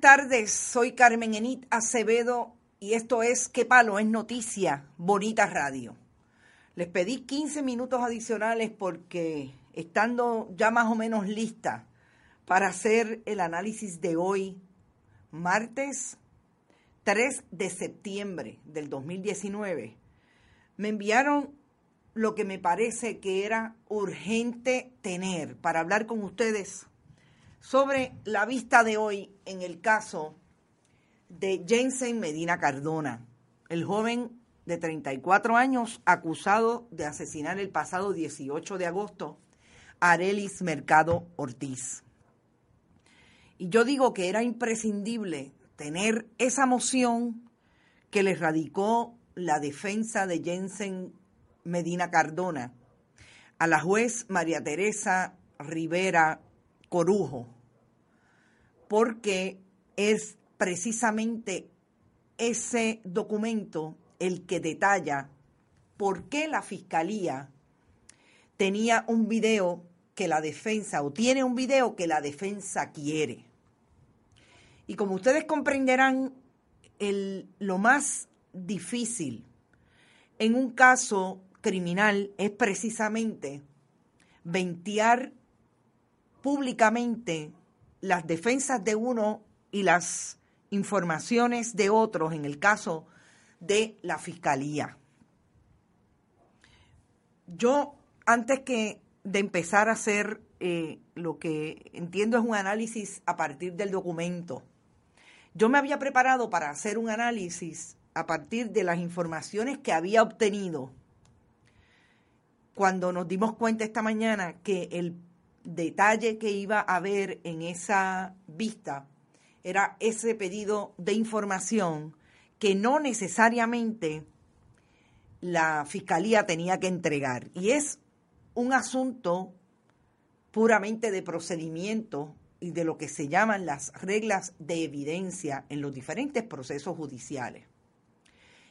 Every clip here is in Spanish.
tardes, soy Carmen Enit Acevedo y esto es ¿Qué palo es noticia? Bonita Radio. Les pedí 15 minutos adicionales porque estando ya más o menos lista para hacer el análisis de hoy, martes 3 de septiembre del 2019, me enviaron lo que me parece que era urgente tener para hablar con ustedes sobre la vista de hoy en el caso de Jensen Medina Cardona, el joven de 34 años acusado de asesinar el pasado 18 de agosto a Arelis Mercado Ortiz. Y yo digo que era imprescindible tener esa moción que le radicó la defensa de Jensen Medina Cardona a la juez María Teresa Rivera Corujo, porque es precisamente ese documento el que detalla por qué la fiscalía tenía un video que la defensa, o tiene un video que la defensa quiere. Y como ustedes comprenderán, el, lo más difícil en un caso criminal es precisamente ventear públicamente las defensas de uno y las informaciones de otros en el caso de la fiscalía. Yo, antes que de empezar a hacer eh, lo que entiendo es un análisis a partir del documento, yo me había preparado para hacer un análisis a partir de las informaciones que había obtenido cuando nos dimos cuenta esta mañana que el detalle que iba a haber en esa vista era ese pedido de información que no necesariamente la fiscalía tenía que entregar. Y es un asunto puramente de procedimiento y de lo que se llaman las reglas de evidencia en los diferentes procesos judiciales.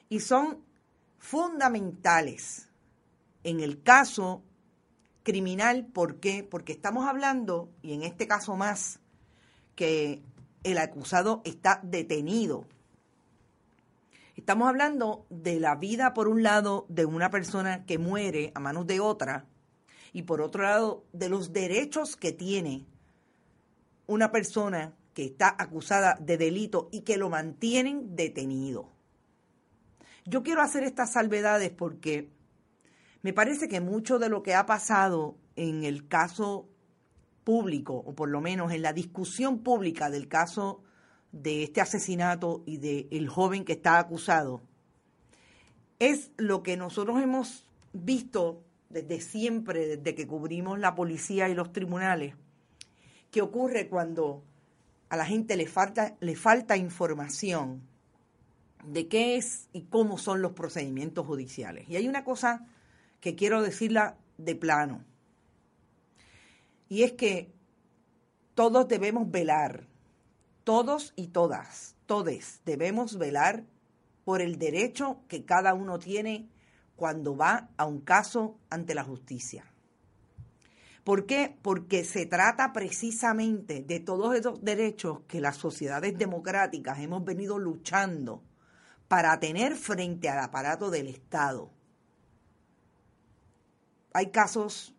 Y son fundamentales en el caso criminal, ¿por qué? Porque estamos hablando, y en este caso más, que el acusado está detenido. Estamos hablando de la vida, por un lado, de una persona que muere a manos de otra, y por otro lado, de los derechos que tiene una persona que está acusada de delito y que lo mantienen detenido. Yo quiero hacer estas salvedades porque me parece que mucho de lo que ha pasado en el caso público, o por lo menos en la discusión pública del caso de este asesinato y del joven que está acusado, es lo que nosotros hemos visto desde siempre, desde que cubrimos la policía y los tribunales, que ocurre cuando a la gente le falta, le falta información de qué es y cómo son los procedimientos judiciales. Y hay una cosa que quiero decirla de plano. Y es que todos debemos velar, todos y todas, todes debemos velar por el derecho que cada uno tiene cuando va a un caso ante la justicia. ¿Por qué? Porque se trata precisamente de todos esos derechos que las sociedades democráticas hemos venido luchando para tener frente al aparato del Estado hay casos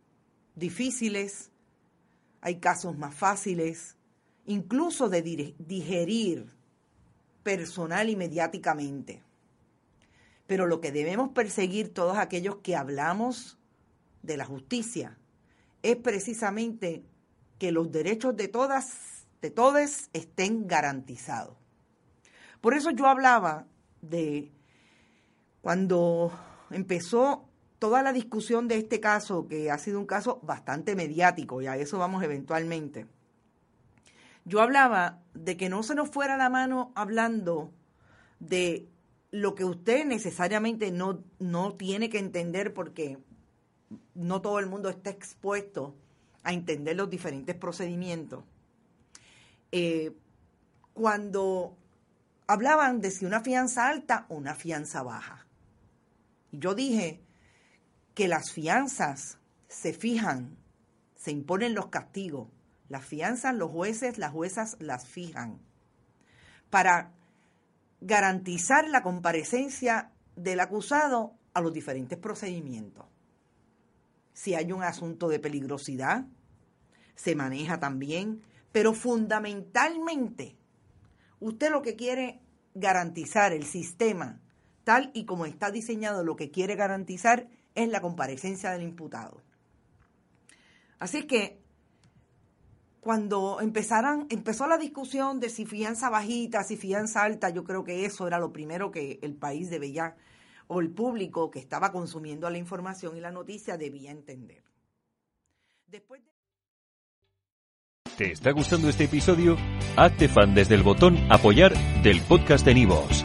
difíciles, hay casos más fáciles, incluso de digerir personal y mediáticamente. Pero lo que debemos perseguir todos aquellos que hablamos de la justicia es precisamente que los derechos de todas, de todos estén garantizados. Por eso yo hablaba de cuando empezó toda la discusión de este caso, que ha sido un caso bastante mediático, y a eso vamos eventualmente, yo hablaba de que no se nos fuera la mano hablando de lo que usted necesariamente no, no tiene que entender porque no todo el mundo está expuesto a entender los diferentes procedimientos. Eh, cuando hablaban de si una fianza alta o una fianza baja. Yo dije que las fianzas se fijan, se imponen los castigos. Las fianzas, los jueces, las juezas las fijan. para garantizar la comparecencia del acusado a los diferentes procedimientos. Si hay un asunto de peligrosidad, se maneja también, pero fundamentalmente usted lo que quiere garantizar el sistema tal y como está diseñado, lo que quiere garantizar es la comparecencia del imputado. Así que cuando empezaran, empezó la discusión de si fianza bajita, si fianza alta, yo creo que eso era lo primero que el país debía, o el público que estaba consumiendo la información y la noticia debía entender. Después ¿Te está gustando este episodio? Hazte fan desde el botón apoyar del podcast de Nivos.